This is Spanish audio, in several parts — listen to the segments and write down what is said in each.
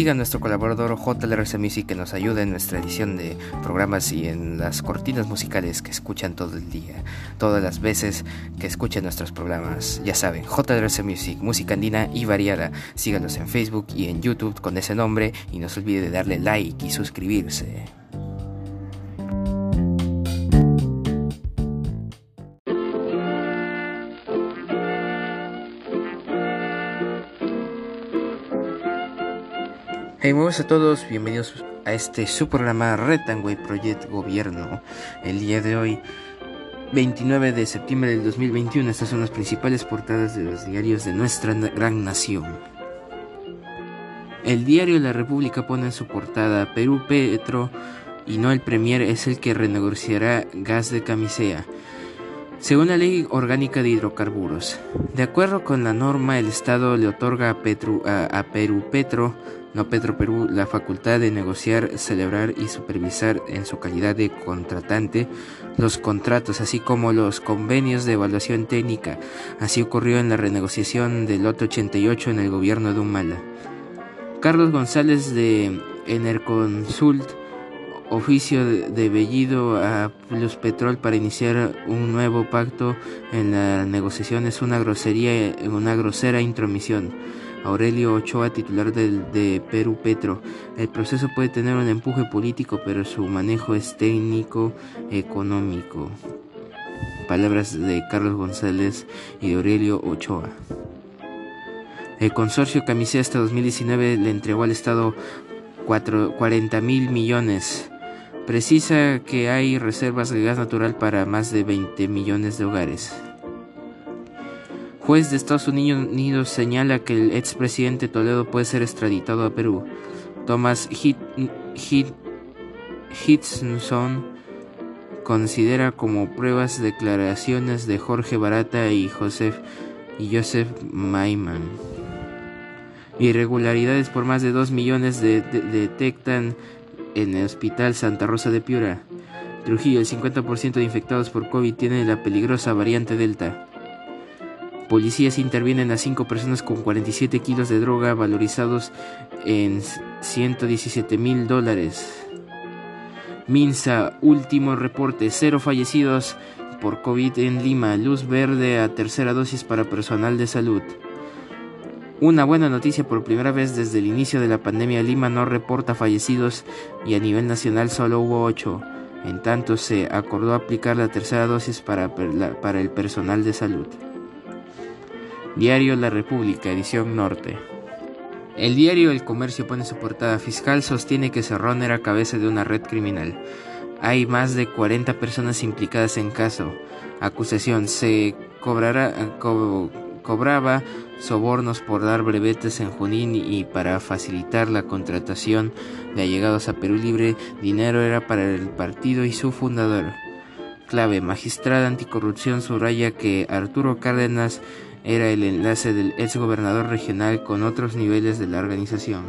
Siga nuestro colaborador JLRC Music que nos ayuda en nuestra edición de programas y en las cortinas musicales que escuchan todo el día, todas las veces que escuchen nuestros programas. Ya saben, JLRC Music, música andina y variada. Síganos en Facebook y en YouTube con ese nombre y no se olvide de darle like y suscribirse. Hey, a todos, bienvenidos a este su programa Retangway Project Gobierno. El día de hoy, 29 de septiembre del 2021, estas son las principales portadas de los diarios de nuestra gran nación. El diario La República pone en su portada Perú Petro y no el Premier es el que renegociará gas de camisea. Según la ley orgánica de hidrocarburos, de acuerdo con la norma, el Estado le otorga a, a Perú Petro no Petro Perú la facultad de negociar, celebrar y supervisar en su calidad de contratante los contratos, así como los convenios de evaluación técnica. Así ocurrió en la renegociación del lote 88 en el gobierno de Humala. Carlos González de Enerconsult oficio de Bellido a Plus Petrol para iniciar un nuevo pacto en la negociación es una grosería, una grosera intromisión. Aurelio Ochoa, titular de Perú Petro. El proceso puede tener un empuje político, pero su manejo es técnico económico. Palabras de Carlos González y de Aurelio Ochoa. El consorcio Camisea hasta 2019 le entregó al Estado 40 mil millones. Precisa que hay reservas de gas natural para más de 20 millones de hogares juez de Estados Unidos señala que el expresidente Toledo puede ser extraditado a Perú. Thomas Hitchson considera como pruebas declaraciones de Jorge Barata y Joseph, y Maiman. Irregularidades por más de 2 millones de, detectan en el Hospital Santa Rosa de Piura. Trujillo, el 50% de infectados por COVID tiene la peligrosa variante Delta. Policías intervienen a cinco personas con 47 kilos de droga valorizados en 117 mil dólares. Minsa, último reporte, cero fallecidos por COVID en Lima, luz verde a tercera dosis para personal de salud. Una buena noticia por primera vez desde el inicio de la pandemia, Lima no reporta fallecidos y a nivel nacional solo hubo ocho. En tanto, se acordó aplicar la tercera dosis para, el personal de salud. Diario La República, edición norte. El diario El Comercio pone su portada fiscal, sostiene que Cerrón era cabeza de una red criminal. Hay más de 40 personas implicadas en caso. Acusación, se cobrará, cobraba sobornos por dar brevetes en Junín y para facilitar la contratación de allegados a Perú Libre, dinero era para el partido y su fundador. Clave, magistrada anticorrupción subraya que Arturo Cárdenas era el enlace del ex gobernador regional con otros niveles de la organización.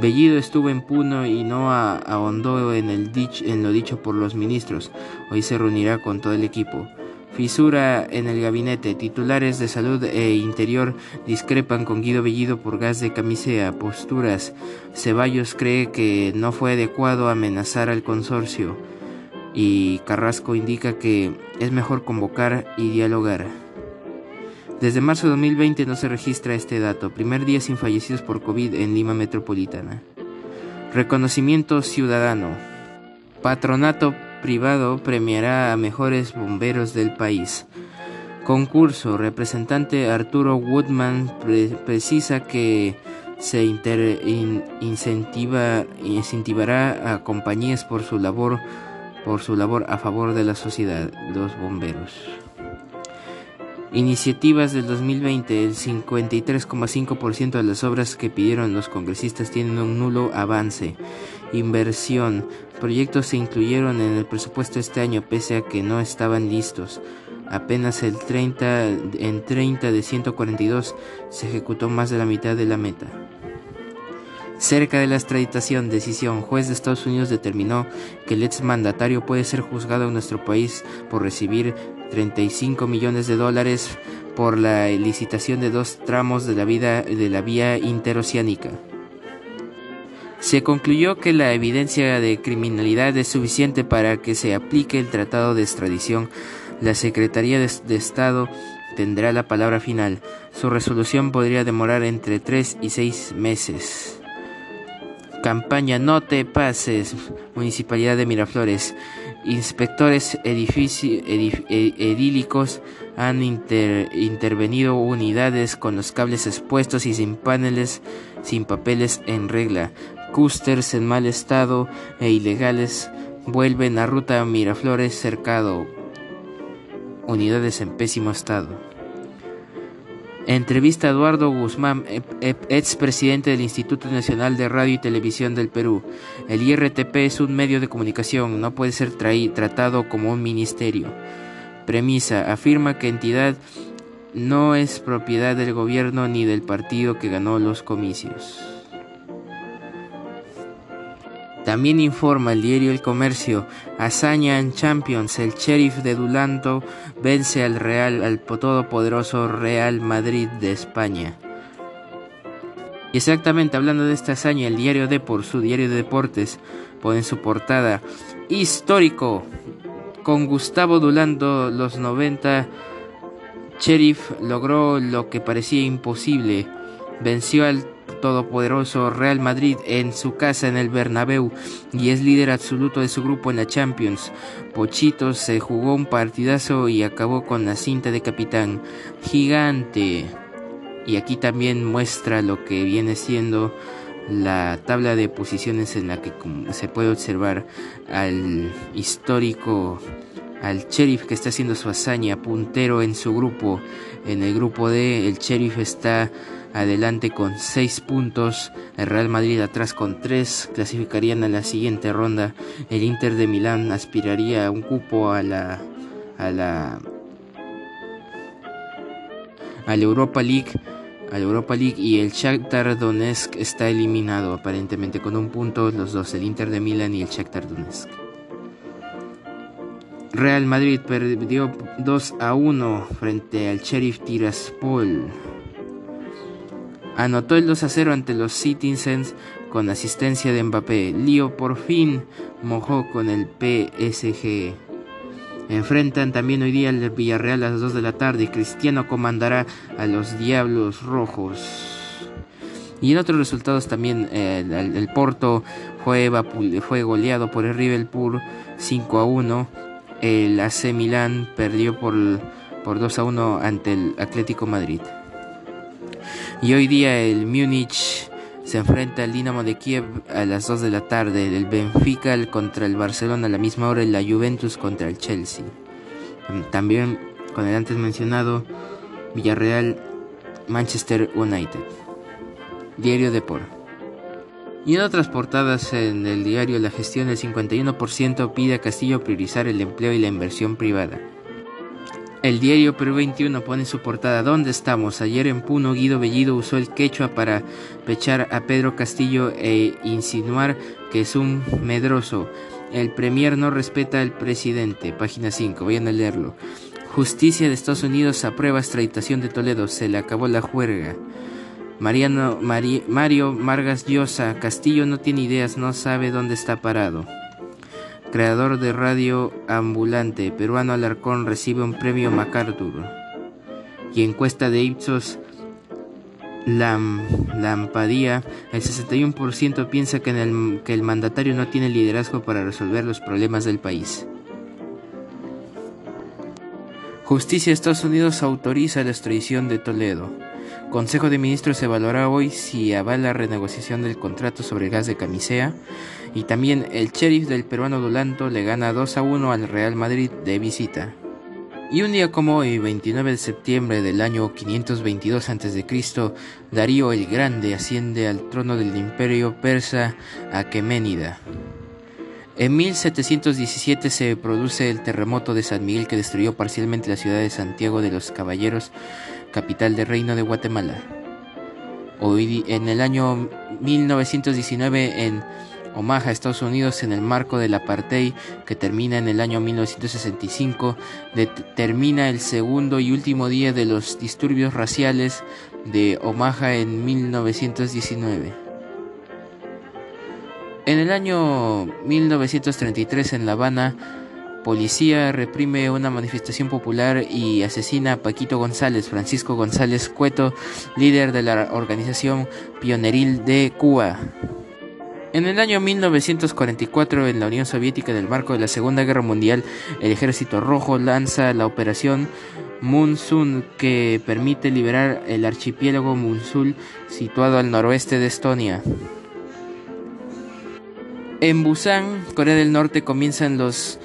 Bellido estuvo en Puno y no ahondó en, el en lo dicho por los ministros. Hoy se reunirá con todo el equipo. Fisura en el gabinete. Titulares de salud e interior discrepan con Guido Bellido por gas de camisea. Posturas. Ceballos cree que no fue adecuado amenazar al consorcio. Y Carrasco indica que es mejor convocar y dialogar. Desde marzo de 2020 no se registra este dato. Primer día sin fallecidos por COVID en Lima Metropolitana. Reconocimiento ciudadano. Patronato privado premiará a mejores bomberos del país. Concurso. Representante Arturo Woodman precisa que se incentiva, incentivará a compañías por su labor por su labor a favor de la sociedad, los bomberos. Iniciativas del 2020, el 53,5% de las obras que pidieron los congresistas tienen un nulo avance. Inversión. Proyectos se incluyeron en el presupuesto este año pese a que no estaban listos. Apenas el 30, en 30 de 142 se ejecutó más de la mitad de la meta. Cerca de la extraditación, decisión, juez de Estados Unidos determinó que el ex mandatario puede ser juzgado en nuestro país por recibir 35 millones de dólares por la licitación de dos tramos de la, vida, de la vía interoceánica. Se concluyó que la evidencia de criminalidad es suficiente para que se aplique el tratado de extradición. La Secretaría de, Estado tendrá la palabra final. Su resolución podría demorar entre 3 y 6 meses. Campaña No te pases, Municipalidad de Miraflores. Inspectores e, edílicos han intervenido unidades con los cables expuestos y sin paneles, sin papeles en regla. Cústers en mal estado e ilegales vuelven a ruta Miraflores cercado. Unidades en pésimo estado. Entrevista a Eduardo Guzmán, expresidente del Instituto Nacional de Radio y Televisión del Perú. El IRTP es un medio de comunicación, no puede ser tratado como un ministerio. Premisa, afirma que entidad no es propiedad del gobierno ni del partido que ganó los comicios. También informa el diario El Comercio, hazaña en Champions, el sheriff de Dulanto vence al Real, al todopoderoso Real Madrid de España. Y exactamente hablando de esta hazaña, el diario Depor, su diario de deportes, pone en su portada histórico. Con Gustavo Dulanto, los 90, Sheriff logró lo que parecía imposible. Venció al todopoderoso Real Madrid en su casa en el Bernabéu y es líder absoluto de su grupo en la Champions. Pochito se jugó un partidazo y acabó con la cinta de capitán. Gigante. Y aquí también muestra lo que viene siendo la tabla de posiciones en la que se puede observar al histórico al sheriff que está haciendo su hazaña puntero en su grupo en el grupo D el sheriff está adelante con 6 puntos, el Real Madrid atrás con 3, clasificarían a la siguiente ronda, el Inter de Milán aspiraría a un cupo a la a la a la Europa League a la Europa League y el Shakhtar Donetsk está eliminado aparentemente con un punto los dos, el Inter de Milán y el Shakhtar Donetsk. Real Madrid perdió 2 a 1 frente al Sheriff Tiraspol. Anotó el 2 a 0 ante los Citizens con asistencia de Mbappé. Lío por fin mojó con el PSG. Enfrentan también hoy día el Villarreal a las 2 de la tarde Cristiano comandará a los Diablos Rojos. Y en otros resultados también eh, el, Porto fue, goleado por el Rivelpur 5 a 1. El AC Milán perdió por, por 2 a 1 ante el Atlético Madrid. Y hoy día el Múnich se enfrenta al Dinamo de Kiev a las 2 de la tarde, el Benfica contra el Barcelona a la misma hora y la Juventus contra el Chelsea. También con el antes mencionado Villarreal Manchester United. Diario de Por. Y en otras portadas en el diario La gestión del 51% pide a Castillo priorizar el empleo y la inversión privada. El diario Perú 21 pone su portada ¿Dónde estamos? Ayer en Puno Guido Bellido usó el quechua para pechar a Pedro Castillo e insinuar que es un medroso. El premier no respeta al presidente. Página 5, vayan a leerlo. Justicia de Estados Unidos aprueba extraditación de Toledo. Se le acabó la juerga. Mariano, Mario Margas Llosa. Castillo no tiene ideas, no sabe dónde está parado creador de radio ambulante peruano Alarcón, recibe un premio MacArthur. Y encuesta de Ipsos Lam, Lampadía, el 61% piensa que, el, que el mandatario no tiene liderazgo para resolver los problemas del país. Justicia de Estados Unidos autoriza la extradición de Toledo. Consejo de Ministros evaluará hoy si avala la renegociación del contrato sobre gas de camisea. Y también el sheriff del peruano Dulanto le gana 2 a 1 al Real Madrid de visita. Y un día como hoy, 29 de septiembre del año 522 a.C., Darío el Grande asciende al trono del imperio persa Aqueménida. En 1717 se produce el terremoto de San Miguel que destruyó parcialmente la ciudad de Santiago de los Caballeros, capital del Reino de Guatemala. Hoy, en el año 1919 en Omaha, Estados Unidos, en el marco del apartheid que termina en el año 1965, termina el segundo y último día de los disturbios raciales de Omaha en 1919. En el año 1933 en La Habana, policía reprime una manifestación popular y asesina a Paquito González, Francisco González Cueto, líder de la organización pioneril de Cuba. En el año 1944, en la Unión Soviética, en el marco de la Segunda Guerra Mundial, el Ejército Rojo lanza la Operación Munsun, que permite liberar el archipiélago Munsul, situado al noroeste de Estonia. En Busan, Corea del Norte, comienzan los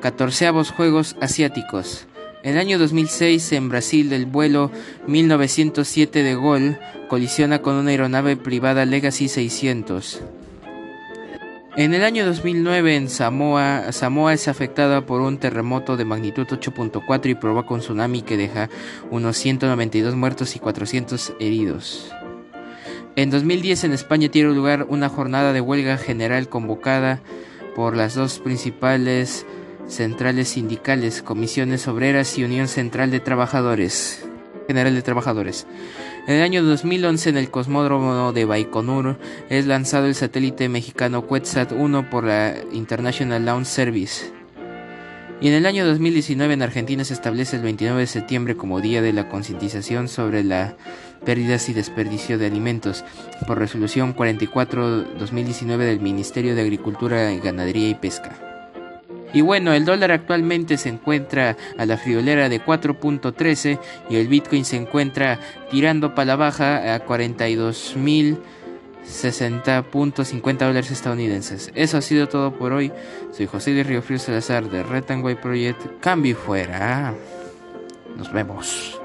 14 Juegos Asiáticos. El año 2006, en Brasil, el vuelo 1907 de Gol colisiona con una aeronave privada Legacy 600. En el año 2009 en Samoa, Samoa es afectada por un terremoto de magnitud 8.4 y provoca un tsunami que deja unos 192 muertos y 400 heridos. En 2010 en España tiene lugar una jornada de huelga general convocada por las dos principales centrales sindicales, Comisiones Obreras y Unión Central de Trabajadores. General de Trabajadores. En el año 2011 en el cosmódromo de Baikonur es lanzado el satélite mexicano Quetzat-1 por la International Launch Service. Y en el año 2019 en Argentina se establece el 29 de septiembre como Día de la Concientización sobre la pérdidas y desperdicio de alimentos por resolución 44-2019 del Ministerio de Agricultura, Ganadería y Pesca. Y bueno, el dólar actualmente se encuentra a la friolera de 4.13 y el Bitcoin se encuentra tirando para la baja a 42.060.50 dólares estadounidenses. Eso ha sido todo por hoy. Soy José de Río Frío Salazar de Red Project. Cambio fuera. Nos vemos.